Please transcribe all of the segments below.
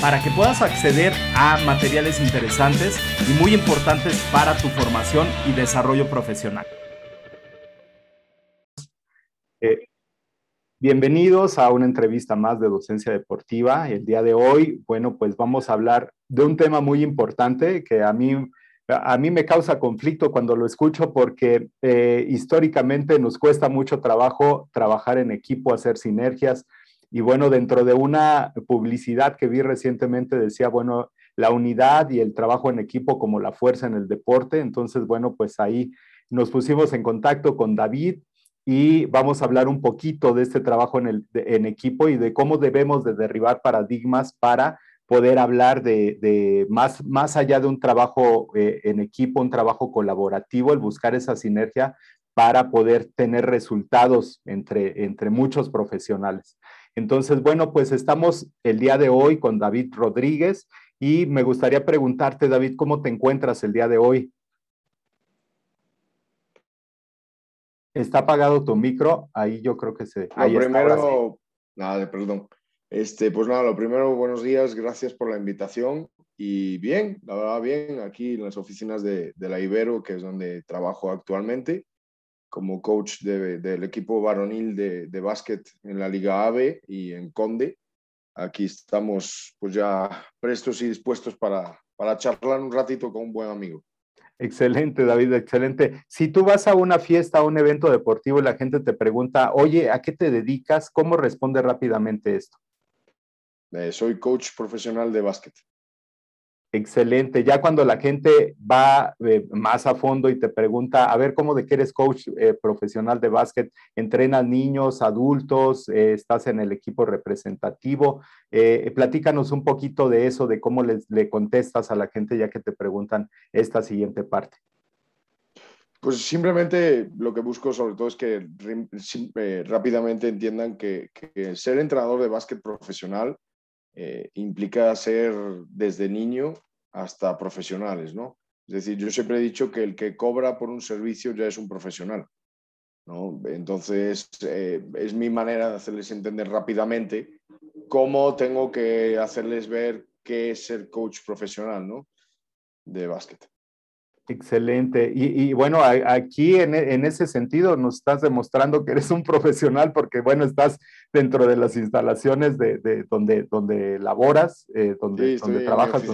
para que puedas acceder a materiales interesantes y muy importantes para tu formación y desarrollo profesional. Eh, bienvenidos a una entrevista más de Docencia Deportiva. El día de hoy, bueno, pues vamos a hablar de un tema muy importante que a mí a mí me causa conflicto cuando lo escucho porque eh, históricamente nos cuesta mucho trabajo trabajar en equipo, hacer sinergias. Y bueno, dentro de una publicidad que vi recientemente decía, bueno, la unidad y el trabajo en equipo como la fuerza en el deporte. Entonces, bueno, pues ahí nos pusimos en contacto con David y vamos a hablar un poquito de este trabajo en, el, equipo y de cómo debemos de derribar paradigmas para poder hablar de, más, más allá de un trabajo eh, en equipo, un trabajo colaborativo, el buscar esa sinergia para poder tener resultados entre, entre muchos profesionales. Entonces, bueno, pues estamos el día de hoy con David Rodríguez y me gustaría preguntarte, David, ¿cómo te encuentras el día de hoy? Está apagado tu micro, ahí yo creo que se... Lo primero, nada, perdón. Este, pues nada, lo primero, buenos días, gracias por la invitación. Y bien, la verdad, bien, aquí en las oficinas de, la Ibero, que es donde trabajo actualmente, como coach del equipo varonil de, de básquet en la Liga AVE y en Conde. Aquí estamos pues ya prestos y dispuestos para, para charlar un ratito con un buen amigo. Excelente, David, excelente. Si tú vas a una fiesta, a un evento deportivo y la gente te pregunta, oye, ¿a qué te dedicas? ¿Cómo responde rápidamente esto? Eh, soy coach profesional de básquet. Excelente. Ya cuando la gente va eh, más a fondo y te pregunta, a ver, ¿cómo de qué eres coach eh, profesional de básquet? ¿Entrenas niños, adultos? ¿Estás en el equipo representativo? platícanos un poquito de eso, de cómo le contestas a la gente ya que te preguntan esta siguiente parte. Pues simplemente lo que busco sobre todo es que rápidamente entiendan que, que ser entrenador de básquet profesional eh, implica ser desde niño hasta profesionales, ¿no? Es decir, yo siempre he dicho que el que cobra por un servicio ya es un profesional, ¿no? Entonces, eh, es mi manera de hacerles entender rápidamente cómo tengo que hacerles ver qué es ser coach profesional, ¿no? De básquet. Excelente. Y, bueno, aquí en, ese sentido nos estás demostrando que eres un profesional porque, bueno, estás dentro de las instalaciones de, donde, donde laboras, eh, donde, donde trabajas,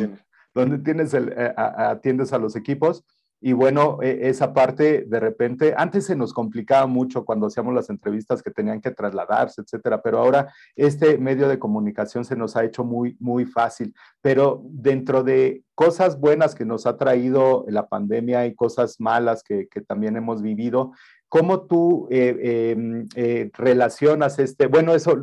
donde, tienes el, eh, atiendes a los equipos. Y bueno, e, esa parte de repente, antes se nos complicaba mucho cuando hacíamos las entrevistas que tenían que trasladarse, etcétera, pero ahora este medio de comunicación se nos ha hecho muy, muy fácil. Pero dentro de cosas buenas que nos ha traído la pandemia y cosas malas que, que también hemos vivido, ¿Cómo tú eh, em, eh, relacionas este? Bueno, eso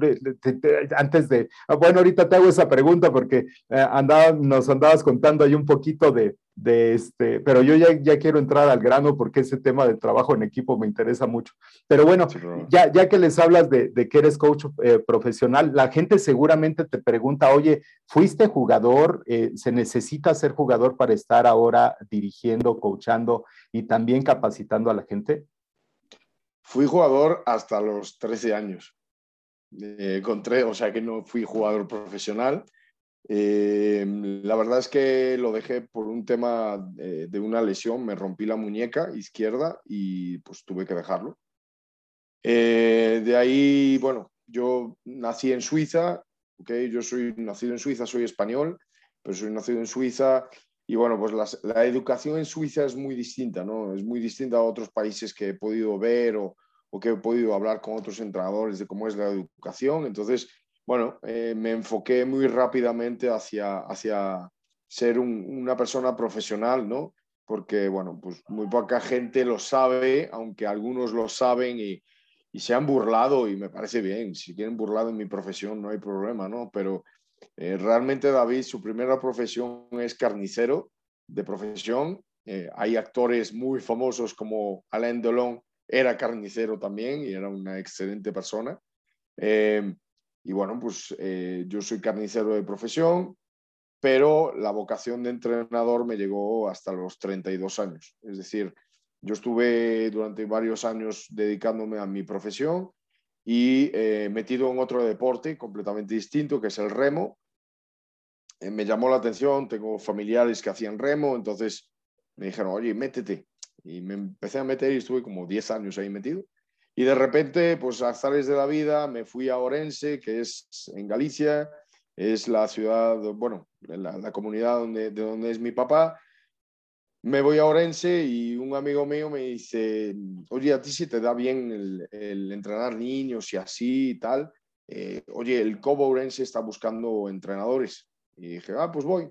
antes de, ah, bueno, ahorita te hago esa pregunta porque eh, andaba, nos andabas contando ahí un poquito de, de este, pero yo ya, ya, quiero entrar al grano porque ese tema de trabajo en equipo me interesa mucho. Pero bueno, ya, ya que les hablas de, de que eres coach profesional, la gente seguramente te pregunta, oye, ¿fuiste jugador? ¿Se necesita ser jugador para estar ahora dirigiendo, coachando y también capacitando a la gente? Fui jugador hasta los 13 años. Eh, o sea que no fui jugador profesional. Eh, la verdad es que lo dejé por un tema de una lesión, me rompí la muñeca izquierda y pues tuve que dejarlo. Eh, de ahí, bueno, yo nací en Suiza, okay, yo soy nacido en Suiza, soy español, pero soy nacido en Suiza y bueno, pues la educación en Suiza es muy distinta, ¿no? Es muy distinta a otros países que he podido ver o, o que he podido hablar con otros entrenadores de cómo es la educación. Entonces, bueno, eh, me enfoqué muy rápidamente hacia, hacia ser una persona profesional, ¿no? porque, bueno, pues muy poca gente lo sabe, aunque algunos lo saben y, y se han burlado y me parece bien. Si quieren burlado en mi profesión no hay problema, ¿no? Pero eh, realmente David, su primera profesión es carnicero de profesión. Eh, hay actores muy famosos como Alain Delon, era carnicero también y era una excelente persona. Eh, y bueno, pues yo soy carnicero de profesión, pero la vocación de entrenador me llegó hasta los 32 años. Es decir, yo estuve durante varios años dedicándome a mi profesión y eh, metido en otro deporte completamente distinto, que es el remo. Eh, me llamó la atención, tengo familiares que hacían remo, entonces me dijeron, oye, métete. Y me empecé a meter y estuve como 10 años ahí metido. Y de repente, pues azares de la vida, me fui a Orense, que es en Galicia, es la ciudad, bueno, la, comunidad donde, de donde es mi papá. Me voy a Orense y un amigo mío me dice, oye, a ti si te da bien el, entrenar niños y así y tal. Eh, oye, el Cobo Orense está buscando entrenadores. Y dije, ah, pues voy.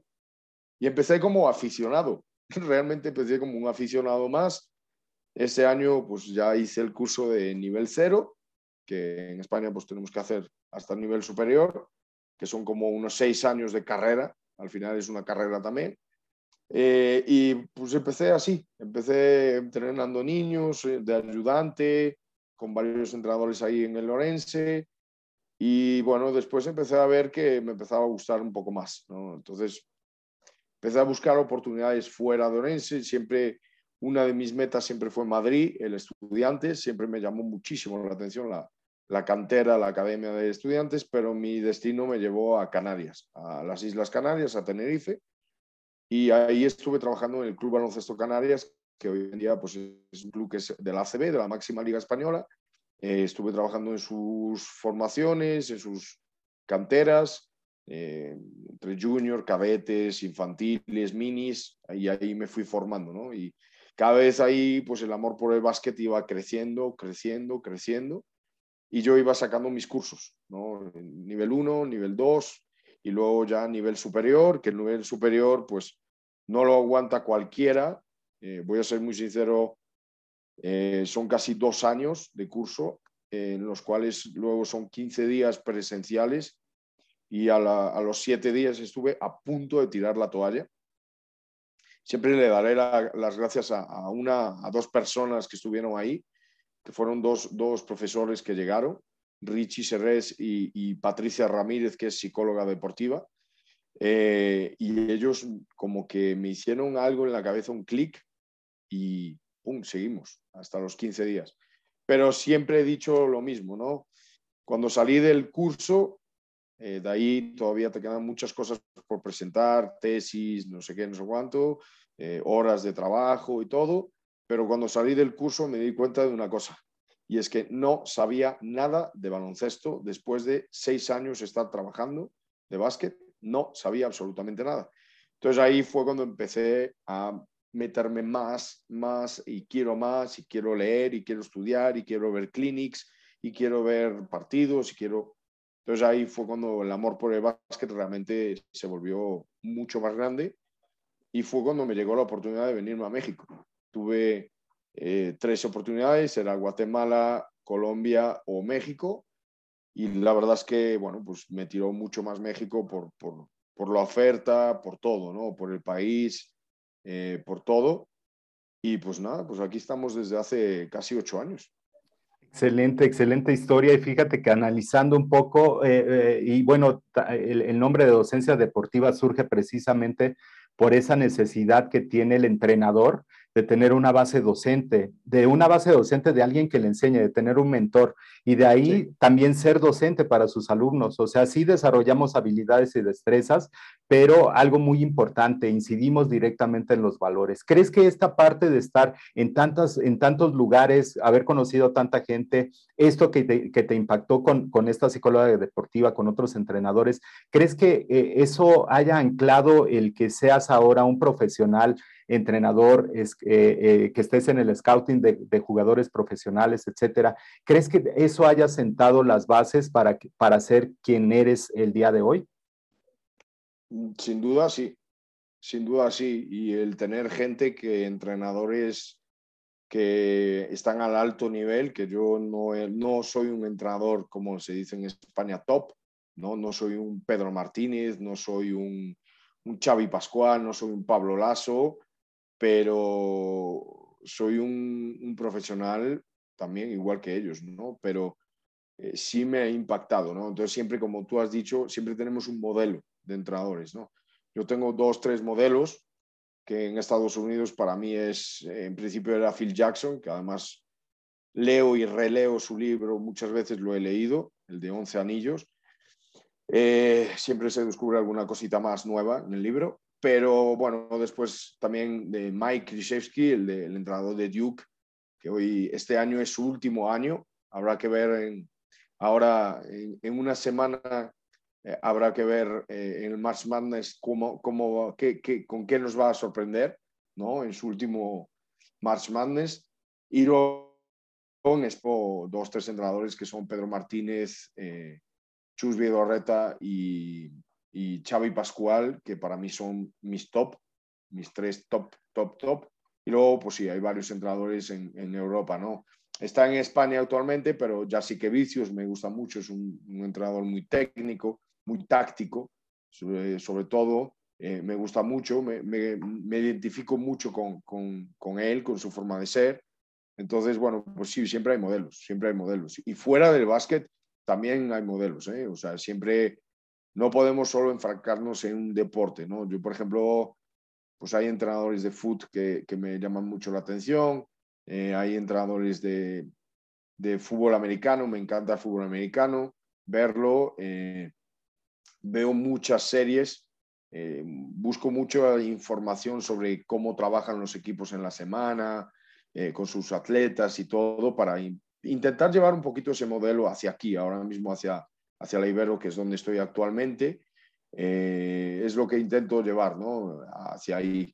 Y empecé como aficionado. Realmente empecé como un aficionado más. Ese año pues ya hice el curso de nivel cero, que en España pues tenemos que hacer hasta el nivel superior que son como unos seis años de carrera, al final es una carrera también. Eh, y pues empecé así, empecé entrenando niños eh, de ayudante, con varios entrenadores ahí en el Lorense, y bueno, después empecé a ver que me empezaba a gustar un poco más. Entonces empecé a buscar oportunidades fuera de Orense, siempre una de mis metas siempre fue Madrid, el estudiante, siempre me llamó muchísimo la atención la, la cantera, la academia de estudiantes, pero mi destino me llevó a Canarias, a las Islas Canarias, a Tenerife, y ahí estuve trabajando en el Club Baloncesto Canarias, que hoy en día pues, es un club que es de la ACB, de la máxima liga española. Eh, estuve trabajando en sus formaciones, en sus canteras, eh, entre junior, cadetes, infantiles, minis, y ahí me fui formando, ¿no? Y cada vez ahí, pues el amor por el básquet iba creciendo, creciendo, creciendo y yo iba sacando mis cursos, ¿no? Nivel 1, nivel 2 y luego ya nivel superior, que el nivel superior pues no lo aguanta cualquiera. Eh, voy a ser muy sincero, eh, son casi dos años de curso, en los cuales luego son 15 días presenciales y a, los siete días estuve a punto de tirar la toalla. Siempre le daré las gracias a, a, una, a dos personas que estuvieron ahí, que fueron dos, profesores que llegaron, Richie Serres y, Patricia Ramírez, que es psicóloga deportiva. Eh, y ellos como que me hicieron algo en la cabeza, un clic, y ¡pum! seguimos hasta los 15 días. Pero siempre he dicho lo mismo, ¿no? Cuando salí del curso, eh, de ahí todavía te quedan muchas cosas por presentar, tesis, no sé qué, no sé cuánto, eh, horas de trabajo y todo, pero cuando salí del curso me di cuenta de una cosa, y es que no sabía nada de baloncesto después de seis años estar trabajando de básquet, no sabía absolutamente nada. Entonces ahí fue cuando empecé a meterme más, más y quiero más y quiero leer y quiero estudiar y quiero ver clinics y quiero ver partidos y quiero... Entonces ahí fue cuando el amor por el básquet realmente se volvió mucho más grande y fue cuando me llegó la oportunidad de venirme a México tuve eh, tres oportunidades, era Guatemala, Colombia o México. Y la verdad es que, bueno, pues me tiró mucho más México por, por, por la oferta, por todo, ¿no? Por el país, eh, por todo. Y pues nada, pues aquí estamos desde hace casi ocho años. Excelente, excelente historia. Y fíjate que analizando un poco, eh, y bueno, el, el, nombre de docencia deportiva surge precisamente por esa necesidad que tiene el entrenador de tener una base docente, de una base docente de alguien que le enseñe, de tener un mentor y de ahí también ser docente para sus alumnos. O sea, sí desarrollamos habilidades y destrezas, pero algo muy importante, incidimos directamente en los valores. ¿Crees que esta parte de estar en, tantas, en tantos lugares, haber conocido tanta gente, esto que te, impactó con, con, esta psicóloga deportiva, con otros entrenadores, ¿crees que eh, eso haya anclado el que seas ahora un profesional? Entrenador, eh, eh, que estés en el scouting de, jugadores profesionales, etcétera. ¿Crees que eso haya sentado las bases para, para ser quien eres el día de hoy? Sin duda, sí. sin duda sí. Y el tener gente que, entrenadores que están al alto nivel, que yo no, no soy un entrenador, como se dice en España, top, ¿no? No soy un Pedro Martínez, no soy un, un Xavi Pascual, no soy un Pablo Lasso, pero soy un, profesional también igual que ellos, ¿no? Pero eh, sí me ha impactado, ¿no? Entonces siempre, como tú has dicho, siempre tenemos un modelo de entrenadores, ¿no? Yo tengo dos, tres modelos que en Estados Unidos para mí es, en principio era Phil Jackson, que además leo y releo su libro, muchas veces lo he leído, el de 11 anillos, eh, siempre se descubre alguna cosita más nueva en el libro, pero bueno, después también de Mike Krzyzewski, el, el entrenador de Duke, que hoy, este año es su último año, habrá que ver en, ahora en, una semana eh, habrá que ver eh, en el March Madness cómo, cómo, qué, qué, con qué nos va a sorprender ¿no? en su último March Madness. Y luego con dos, tres entrenadores que son Pedro Martínez, eh, Chus Vidorreta y, y Xavi Pascual, que para mí son mis top, mis tres top, top, top. Y luego, pues sí, hay varios entrenadores en, en Europa, ¿no? Está en España actualmente, pero ya sí que Vicios me gusta mucho, es un, entrenador muy técnico, muy táctico, sobre, todo eh, me gusta mucho, me, me, me identifico mucho con, con, con, él, con su forma de ser. Entonces, bueno, pues sí, siempre hay modelos, siempre hay modelos. Y fuera del básquet, también hay modelos, ¿eh? O sea, siempre no podemos solo enfrancarnos en un deporte, ¿no? Yo, por ejemplo, pues hay entrenadores de foot que, que me llaman mucho la atención, eh, hay entrenadores de, de, fútbol americano, me encanta el fútbol americano, verlo, eh, veo muchas series, eh, busco mucha información sobre cómo trabajan los equipos en la semana, con sus atletas y todo, para intentar llevar un poquito ese modelo hacia aquí, ahora mismo hacia, hacia la Ibero, que es donde estoy actualmente. Eh, es lo que intento llevar, ¿no? Hacia ahí.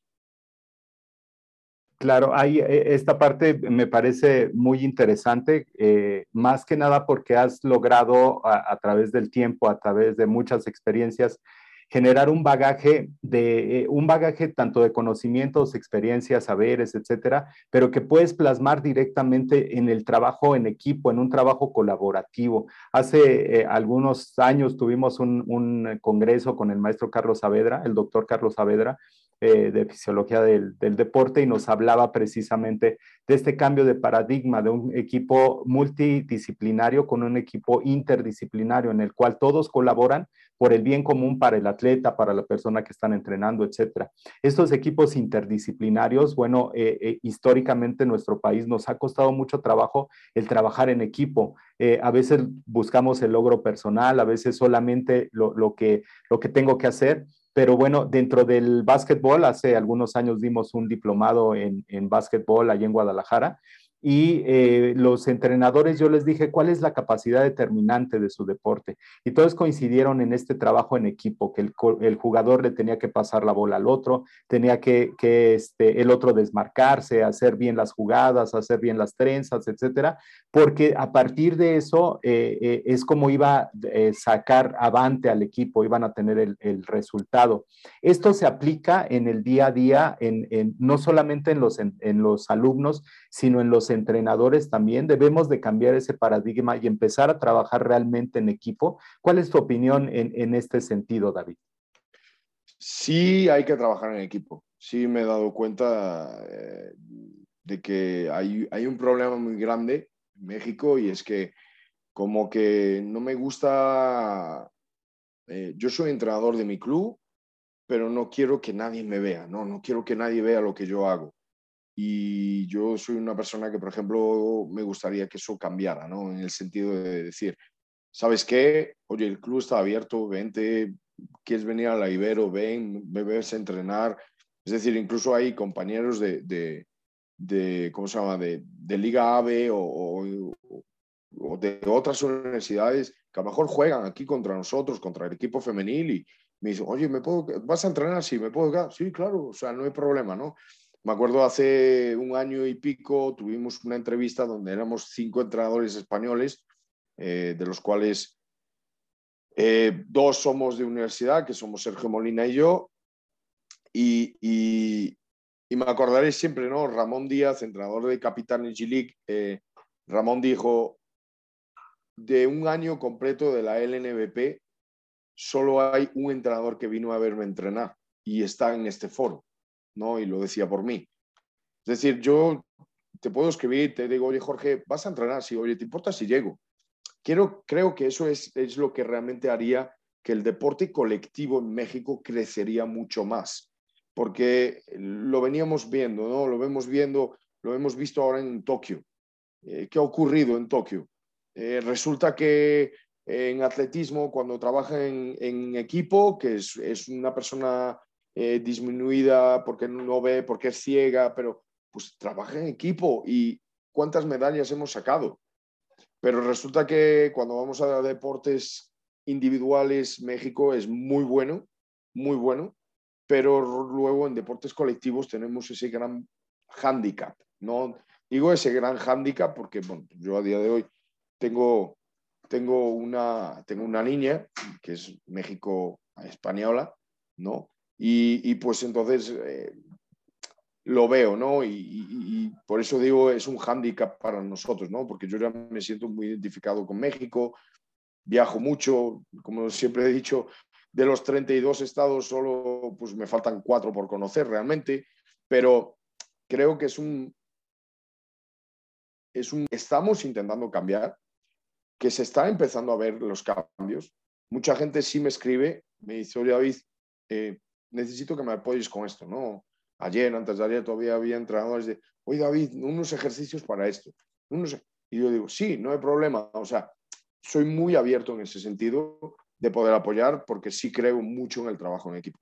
Claro, hay, e, esta parte me parece muy interesante, eh, más que nada porque has logrado a, través del tiempo, a través de muchas experiencias, generar un bagaje de eh, un bagaje tanto de conocimientos, experiencias, saberes, etcétera, pero que puedes plasmar directamente en el trabajo en equipo, en un trabajo colaborativo. Hace eh, algunos años tuvimos un, un, congreso con el maestro Carlos Saavedra, el doctor Carlos Saavedra, eh, de fisiología del, deporte y nos hablaba precisamente de este cambio de paradigma de un equipo multidisciplinario con un equipo interdisciplinario en el cual todos colaboran por el bien común para el atleta, para la persona que están entrenando, etcétera. Estos equipos interdisciplinarios, bueno, eh, eh, históricamente en nuestro país nos ha costado mucho trabajo el trabajar en equipo. a veces buscamos el logro personal, a veces solamente lo, lo, que, lo que tengo que hacer, pero bueno, dentro del básquetbol, hace algunos años dimos un diplomado en, en básquetbol allá en Guadalajara y eh, los entrenadores yo les dije cuál es la capacidad determinante de su deporte y todos coincidieron en este trabajo en equipo, que el, jugador le tenía que pasar la bola al otro, tenía que, que este, el otro desmarcarse, hacer bien las jugadas, hacer bien las trenzas, etcétera, porque a partir de eso eh, eh, es como iba a sacar avante al equipo, iban a tener el, el, resultado. Esto se aplica en el día a día, en, en, no solamente en los, en los alumnos, sino en los entrenadores también. Debemos de cambiar ese paradigma y empezar a trabajar realmente en equipo. ¿Cuál es tu opinión en, este sentido, David? Sí, hay que trabajar en equipo. Sí, me he dado cuenta eh, de que hay, hay un problema muy grande en México y es que como que no me gusta, eh, yo soy entrenador de mi club, pero no quiero que nadie me vea, no, no quiero que nadie vea lo que yo hago. Y yo soy una persona que, por ejemplo, me gustaría que eso cambiara, ¿no? En el sentido de decir, ¿sabes qué? Oye, el club está abierto, vente, quieres venir a la Ibero, ven, me ves a entrenar. Es decir, incluso hay compañeros de, de, de ¿cómo se llama?, de, de Liga AVE o, o, o, de otras universidades que a lo mejor juegan aquí contra nosotros, contra el equipo femenil y me dicen, oye, ¿me puedo, ¿vas a entrenar? Sí, ¿me puedo? Sí, claro, o sea, no hay problema, ¿no? Me acuerdo hace un año y pico tuvimos una entrevista donde éramos cinco entrenadores españoles, eh, de los cuales eh, dos somos de universidad, que somos Sergio Molina y yo, y, me acordaré siempre, ¿no? Ramón Díaz, entrenador de Capitán G League, eh, Ramón dijo, de un año completo de la LNBP, solo hay un entrenador que vino a verme entrenar y está en este foro, ¿no? Y lo decía por mí. Es decir, yo te puedo escribir, te digo, oye Jorge, vas a entrenar, sí, oye, ¿te importa si llego? Quiero, creo que eso es, es lo que realmente haría que el deporte colectivo en México crecería mucho más, porque lo veníamos viendo, ¿no? Lo vemos viendo, lo hemos visto ahora en Tokio. Eh, ¿Qué ha ocurrido en Tokio? Eh, resulta que en atletismo, cuando trabaja en, equipo, que es, es una persona eh, disminuida porque no ve, porque es ciega, pero pues trabaja en equipo y cuántas medallas hemos sacado. Pero resulta que cuando vamos a deportes individuales, México es muy bueno, muy bueno, pero luego en deportes colectivos tenemos ese gran hándicap. No digo ese gran hándicap porque bueno, yo a día de hoy tengo, tengo, una, tengo una niña que es México española, ¿no? Y, pues entonces eh, lo veo, ¿no? Y, por eso digo, es un hándicap para nosotros, ¿no? Porque yo ya me siento muy identificado con México, viajo mucho, como siempre he dicho, de los 32 estados solo pues me faltan cuatro por conocer realmente, pero creo que es un, es un, estamos intentando cambiar, que se está empezando a ver los cambios. Mucha gente sí me escribe, me dice, oye David, eh, necesito que me apoyes con esto, ¿no? Ayer, antes de ayer, todavía había entrenadores de, oye David, unos ejercicios para esto. Y yo digo, sí, no hay problema. O sea, soy muy abierto en ese sentido de poder apoyar porque sí creo mucho en el trabajo en equipo.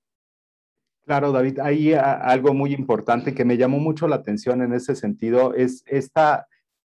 Claro, David, hay algo muy importante que me llamó mucho la atención en ese sentido, es esta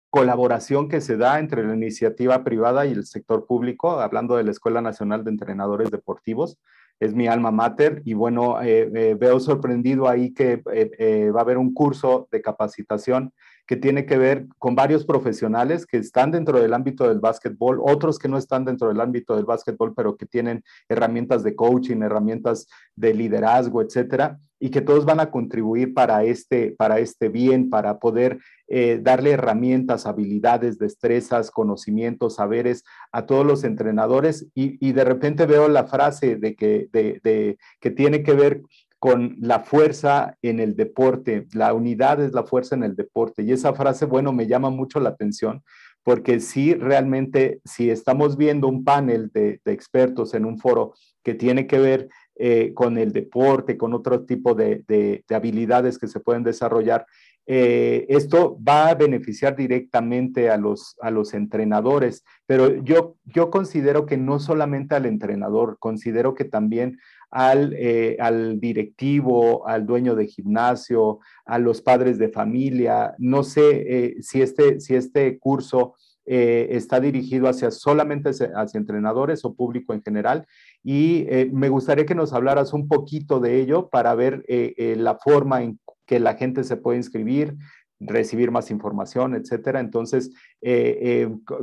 colaboración que se da entre la iniciativa privada y el sector público, hablando de la Escuela Nacional de Entrenadores Deportivos, es mi alma mater y bueno, eh, eh, veo sorprendido ahí que eh, va a haber un curso de capacitación que tiene que ver con varios profesionales que están dentro del ámbito del básquetbol, otros que no están dentro del ámbito del básquetbol, pero que tienen herramientas de coaching, herramientas de liderazgo, etcétera, y que todos van a contribuir para este, para este bien, para poder eh, darle herramientas, habilidades, destrezas, conocimientos, saberes a todos los entrenadores. Y, de repente veo la frase de que, de, que tiene que ver con la fuerza en el deporte, la unidad es la fuerza en el deporte. Y esa frase, bueno, me llama mucho la atención porque sí, realmente, si estamos viendo un panel de, expertos en un foro que tiene que ver eh, con el deporte, con otro tipo de, habilidades que se pueden desarrollar, eh, esto va a beneficiar directamente a los, a los entrenadores, pero yo, yo considero que no solamente al entrenador, considero que también eh, al, directivo, al dueño de gimnasio, a los padres de familia. No sé eh, si, este, si este curso eh, está dirigido hacia solamente hacia, entrenadores o público en general. Y me gustaría que nos hablaras un poquito de ello para ver la forma en que la gente se puede inscribir, recibir más información, etcétera. Entonces,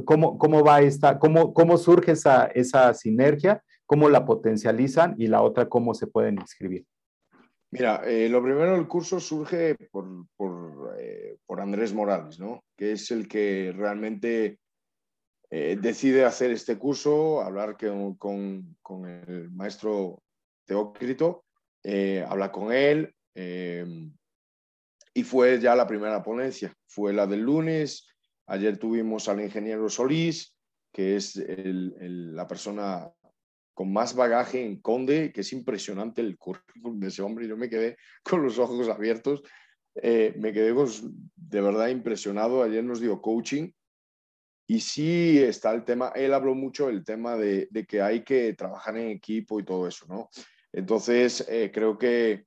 ¿cómo, ¿cómo, va esta, cómo, cómo surge esa, esa sinergia cómo la potencializan y la otra, cómo se pueden inscribir. Mira, eh, lo primero, el curso surge por, por, eh, por, Andrés Morales, ¿no? que es el que realmente eh, decide hacer este curso, hablar con, con, el maestro Teócrito, habla con él y fue ya la primera ponencia, fue la del lunes, ayer tuvimos al ingeniero Solís, que es la persona con más bagaje en Conde, que es impresionante el currículum de ese hombre. Yo me quedé con los ojos abiertos, eh, me quedé de verdad impresionado. Ayer nos dio coaching y sí está el tema, él habló mucho del tema de, que hay que trabajar en equipo y todo eso, ¿no? Entonces, eh, creo que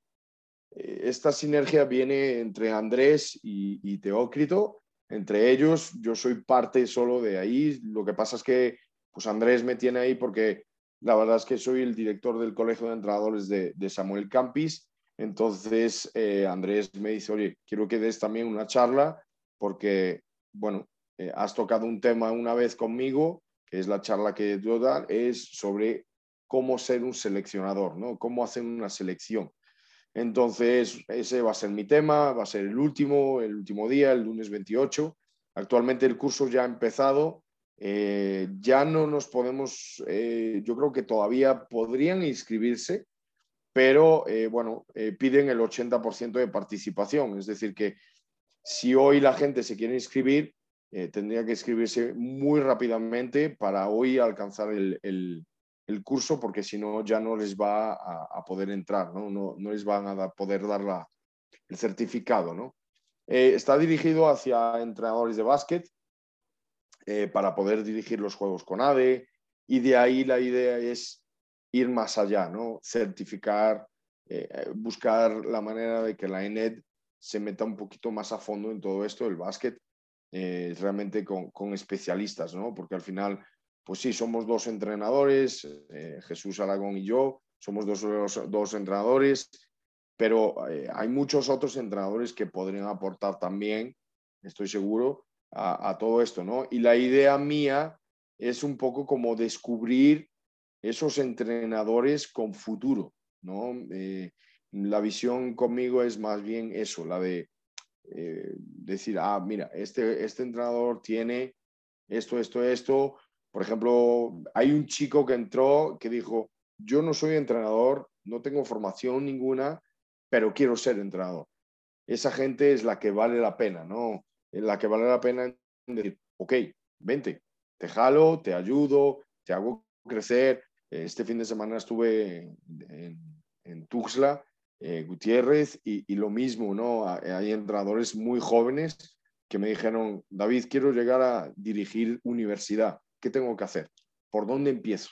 esta sinergia viene entre Andrés y, y Teócrito. Entre ellos, yo soy parte solo de ahí. Lo que pasa es que pues Andrés me tiene ahí porque la verdad es que soy el director del Colegio de Entrenadores de, Samuel Campis. Entonces, eh, Andrés me dice, oye, quiero que des también una charla porque, bueno, eh, has tocado un tema una vez conmigo, que es la charla que yo dar, es sobre cómo ser un seleccionador, ¿no? Cómo hacer una selección. Entonces, ese va a ser mi tema, va a ser el último, el último día, el lunes 28. Actualmente el curso ya ha empezado. Eh, ya no nos podemos, eh, yo creo que todavía podrían inscribirse, pero eh, bueno, piden el 80% de participación. Es decir, que si hoy la gente se quiere inscribir, tendría que inscribirse muy rápidamente para hoy alcanzar el, el curso porque si no ya no les va a, poder entrar, ¿no? ¿no? No, les van a poder dar la, el certificado. ¿no? Eh, está dirigido hacia entrenadores de básquet eh, para poder dirigir los juegos con ADE y de ahí la idea es ir más allá, ¿no? certificar, eh, buscar la manera de que la ENED se meta un poquito más a fondo en todo esto, el básquet, realmente con, con especialistas, ¿no? porque al final pues sí, somos dos entrenadores, eh, Jesús Aragón y yo, somos dos, dos entrenadores, pero eh, hay muchos otros entrenadores que podrían aportar también, estoy seguro, a, todo esto, ¿no? Y la idea mía es un poco como descubrir esos entrenadores con futuro, ¿no? Eh, la visión conmigo es más bien eso, la de decir, ah, mira, este, este entrenador tiene esto, esto, esto, por ejemplo, hay un chico que entró que dijo, yo no soy entrenador, no tengo formación ninguna, pero quiero ser entrenador. Esa gente es la que vale la pena, ¿no? La que vale la pena decir, ok, vente, te jalo, te ayudo, te hago crecer. Este fin de semana estuve en, en Tuxtla, eh, Gutiérrez, y, y, lo mismo, ¿no? Hay entrenadores muy jóvenes que me dijeron, David, quiero llegar a dirigir universidad. ¿Qué tengo que hacer? ¿Por dónde empiezo?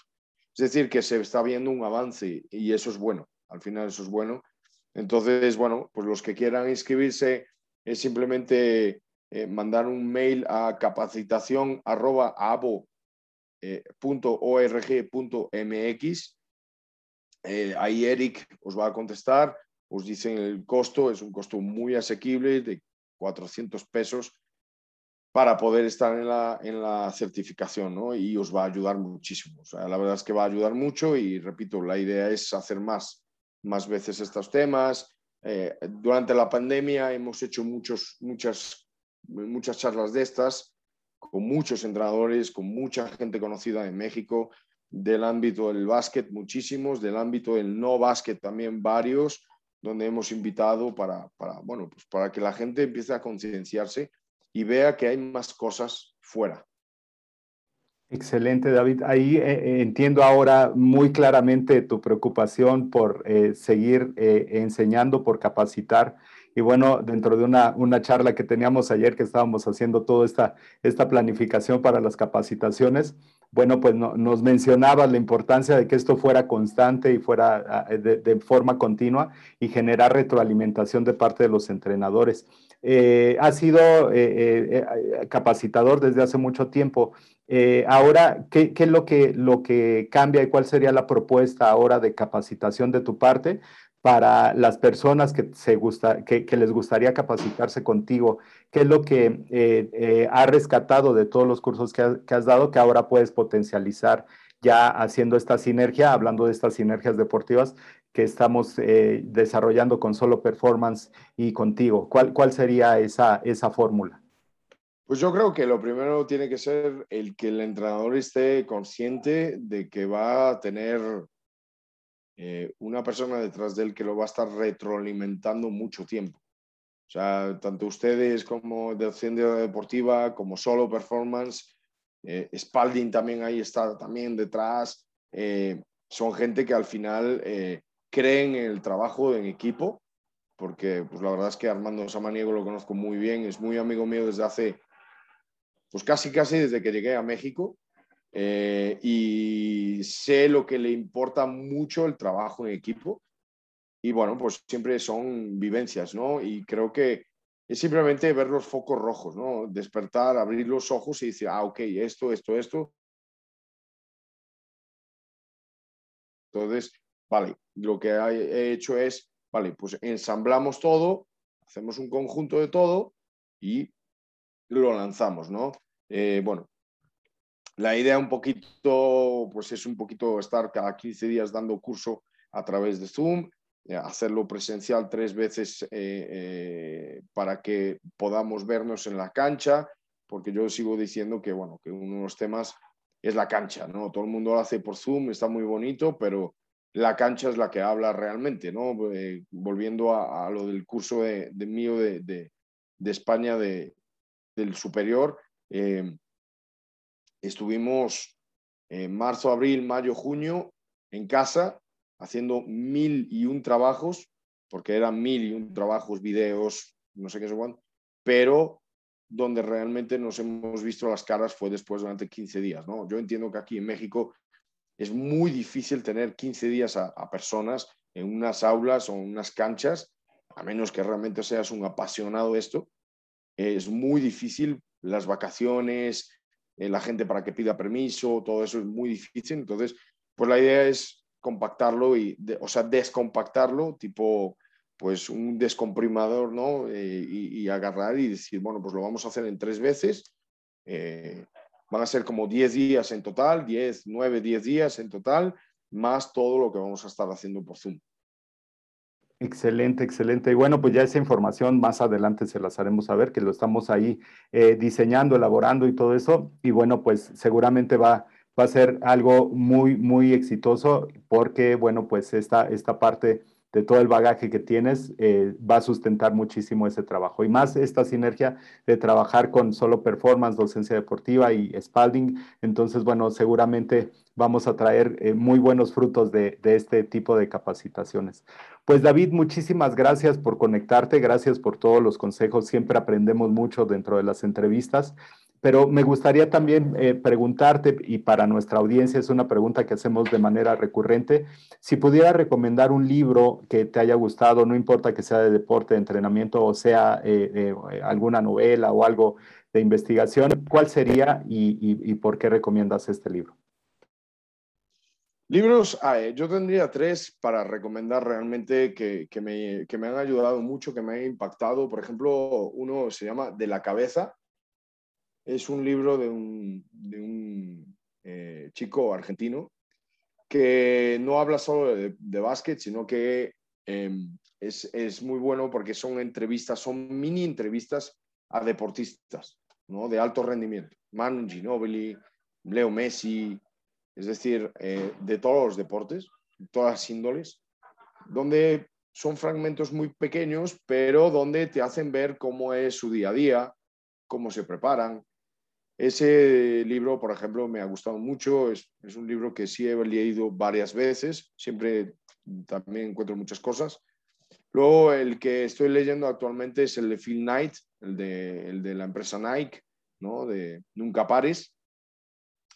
Es decir, que se está viendo un avance y eso es bueno, al final eso es bueno. Entonces, bueno, pues los que quieran inscribirse es simplemente eh, mandar un mail a capacitación arroba eh, eh, ahí Eric os va a contestar, os dicen el costo, es un costo muy asequible de 400 pesos para poder estar en la, en la certificación, ¿no? Y os va a ayudar muchísimo. O sea, la verdad es que va a ayudar mucho y repito, la idea es hacer más, más veces estos temas. Eh, durante la pandemia hemos hecho muchos, muchas, muchas charlas de estas con muchos entrenadores, con mucha gente conocida en México, del ámbito del básquet muchísimos, del ámbito del no básquet también varios, donde hemos invitado para, para, bueno, pues para que la gente empiece a concienciarse y vea que hay más cosas fuera. Excelente, David. Ahí eh, eh, entiendo ahora muy claramente tu preocupación por eh, seguir enseñando, por capacitar. Y bueno, dentro de una, una, charla que teníamos ayer que estábamos haciendo toda esta, esta planificación para las capacitaciones, bueno, pues nos mencionabas la importancia de que esto fuera constante y fuera ah, de, forma continua y generar retroalimentación de parte de los entrenadores. Eh, ha sido eh, eh, capacitador desde hace mucho tiempo. ahora, ¿qué, es lo que, lo que cambia y cuál sería la propuesta ahora de capacitación de tu parte para las personas que, les gustaría capacitarse contigo? ¿Qué es lo que eh, ha rescatado de todos los cursos que, has dado que ahora puedes potencializar ya haciendo esta sinergia, hablando de estas sinergias deportivas que estamos eh, desarrollando con Solo Performance y contigo? ¿Cuál, cuál sería esa, esa fórmula? Pues yo creo que lo primero tiene que ser el que el entrenador esté consciente de que va a tener eh, una persona detrás de él que lo va a estar retroalimentando mucho tiempo. O sea, tanto ustedes como de Hacienda Deportiva, como Solo Performance, eh, Spalding también ahí está también detrás. Eh, son gente que al final creen en el trabajo en equipo, porque pues la verdad es que Armando Samaniego lo conozco muy bien, es muy amigo mío desde hace, pues casi casi desde que llegué a México eh, y sé lo que le importa mucho el trabajo en equipo. Y bueno, pues siempre son vivencias, ¿no? Y creo que es simplemente ver los focos rojos, ¿no? Despertar, abrir los ojos y decir, ah, ok, esto, esto, esto. Entonces, vale, lo que he hecho es, vale, pues ensamblamos todo, hacemos un conjunto de todo y lo lanzamos, ¿no? Eh, bueno, la idea un poquito, pues es un poquito estar cada 15 días dando curso a través de Zoom. Hacerlo presencial tres veces para que podamos vernos en la cancha, porque yo sigo diciendo que, bueno, que uno de los temas es la cancha, ¿no? Todo el mundo lo hace por Zoom, está muy bonito, pero la cancha es la que habla realmente, ¿no? volviendo a, lo del curso de, mío de, España del superior, estuvimos en marzo, abril, mayo, junio en casa haciendo mil y un trabajos, porque eran mil y un trabajos, videos, no sé qué sé pero donde realmente nos hemos visto las caras fue después durante 15 días, ¿no? Yo entiendo que aquí en México es muy difícil tener 15 días a, personas en unas aulas o en unas canchas, a menos que realmente seas un apasionado de esto. Es muy difícil las vacaciones, eh, la gente para que pida permiso, todo eso es muy difícil. Entonces, pues la idea es compactarlo y, o sea, descompactarlo, tipo, pues un descomprimador, ¿no? Eh, y, agarrar y decir, bueno, pues lo vamos a hacer en tres veces. Eh, van a ser como 10 días en total, 10, 9, 10 días en total, más todo lo que vamos a estar haciendo por Zoom. Excelente, excelente. Y bueno, pues ya esa información más adelante se las haremos saber, que lo estamos ahí eh, diseñando, elaborando y todo eso. Y bueno, pues seguramente va, va a ser algo muy, muy exitoso porque, bueno, pues esta, esta parte de todo el bagaje que tienes, eh, va a sustentar muchísimo ese trabajo. Y más esta sinergia de trabajar con solo performance, docencia deportiva y Spalding. Entonces, bueno, seguramente vamos a traer eh, muy buenos frutos de, de, este tipo de capacitaciones. Pues David, muchísimas gracias por conectarte, gracias por todos los consejos. Siempre aprendemos mucho dentro de las entrevistas. Pero me gustaría también eh, preguntarte, y para nuestra audiencia es una pregunta que hacemos de manera recurrente, si pudiera recomendar un libro que te haya gustado, no importa que sea de deporte, de entrenamiento o sea eh, eh, alguna novela o algo de investigación, ¿cuál sería y, por qué recomiendas este libro? Libros, yo tendría tres para recomendar realmente que, que, me, que me han ayudado mucho, que me han impactado. Por ejemplo, uno se llama De la cabeza, es un libro de un, eh, chico argentino que no habla solo de, básquet, sino que em, es, muy bueno porque son entrevistas, son mini entrevistas a deportistas ¿no? de alto rendimiento. Manu Ginobili, Leo Messi, es decir, eh, de todos los deportes, todas las índoles, donde son fragmentos muy pequeños, pero donde te hacen ver cómo es su día a día, cómo se preparan, ese libro, por ejemplo, me ha gustado mucho. Es, un libro que sí he leído varias veces. Siempre también encuentro muchas cosas. Luego, el que estoy leyendo actualmente es el de Phil Knight, el de, el de la empresa Nike, ¿no? de Nunca Pares.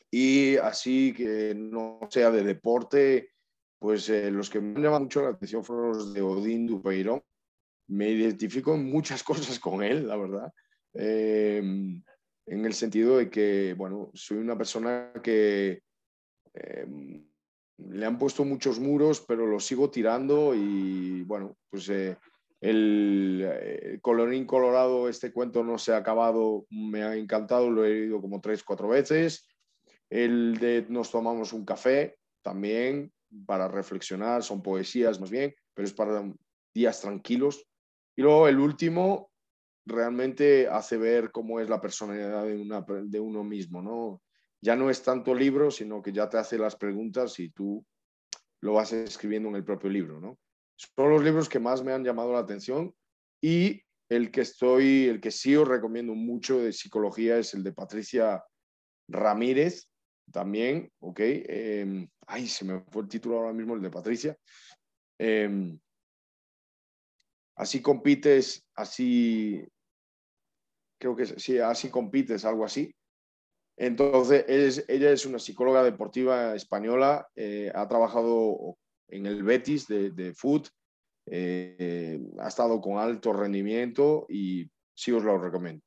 Y así que no sea de deporte, pues eh, los que me han llamado mucho la atención fueron los de Odín Dupeirón. Me identifico en muchas cosas con él, la verdad. Eh, en el sentido de que, bueno, soy una persona que em, le han puesto muchos muros, pero los sigo tirando y, bueno, pues eh, el, eh, colorín colorado, este cuento no se ha acabado, me ha encantado, lo he leído como tres, cuatro veces. El de Nos tomamos un café, también para reflexionar, son poesías más bien, pero es para días tranquilos. Y luego el último, realmente hace ver cómo es la personalidad de, uno mismo, ¿no? Ya no es tanto libro, sino que ya te hace las preguntas y tú lo vas escribiendo en el propio libro, ¿no? Son los libros que más me han llamado la atención y el que estoy, el que sí os recomiendo mucho de psicología es el de Patricia Ramírez, también, ¿ok? Em, ay, se me fue el título ahora mismo, el de Patricia. Em, así compites, así, creo que sí, así compites, algo así. Entonces, ella es una psicóloga deportiva española, eh, ha trabajado en el Betis de, de foot, eh, ha estado con alto rendimiento y sí os lo recomiendo.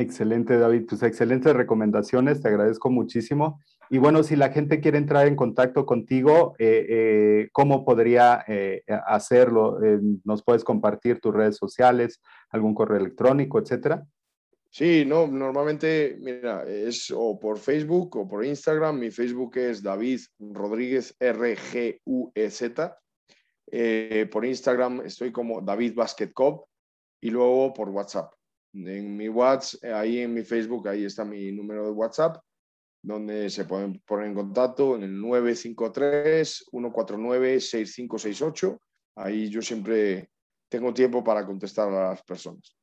Excelente, David. Pues excelentes recomendaciones, te agradezco muchísimo. Y bueno, si la gente quiere entrar en contacto contigo, eh, eh, ¿cómo podría eh, hacerlo? ¿Nos puedes compartir tus redes sociales, algún correo electrónico, etcétera? Sí, no, normalmente, mira, es o por Facebook o por Instagram. Mi Facebook es David Rodríguez R-G-U-E-Z. Por Instagram estoy como David Basket Cop y luego por WhatsApp. En mi WhatsApp, ahí en mi Facebook, ahí está mi número de WhatsApp, donde se pueden poner en contacto en el 953-149-6568. Ahí yo siempre tengo tiempo para contestar a las personas.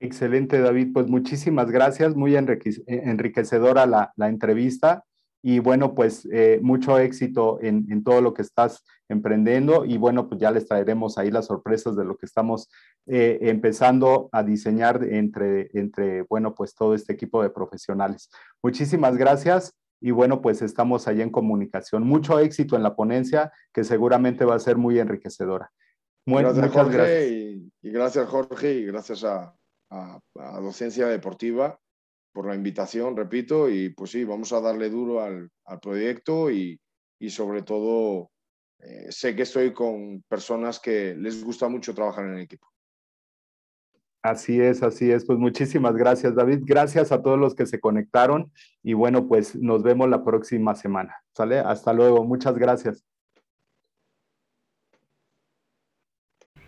Excelente, David. Pues muchísimas gracias. Muy enriquecedora la, la entrevista y bueno, pues eh, mucho éxito en, todo lo que estás emprendiendo y bueno, pues ya les traeremos ahí las sorpresas de lo que estamos eh, empezando a diseñar entre, entre, bueno, pues todo este equipo de profesionales. Muchísimas gracias y bueno, pues estamos ahí en comunicación. Mucho éxito en la ponencia que seguramente va a ser muy enriquecedora. gracias, Jorge, Y, gracias, Jorge, y gracias a, a, a Docencia Deportiva por la invitación, repito, y pues sí, vamos a darle duro al, proyecto y, sobre todo eh, sé que estoy con personas que les gusta mucho trabajar en el equipo. Así es, así es. Pues muchísimas gracias, David. Gracias a todos los que se conectaron y bueno, pues nos vemos la próxima semana. ¿Sale? Hasta luego. Muchas gracias.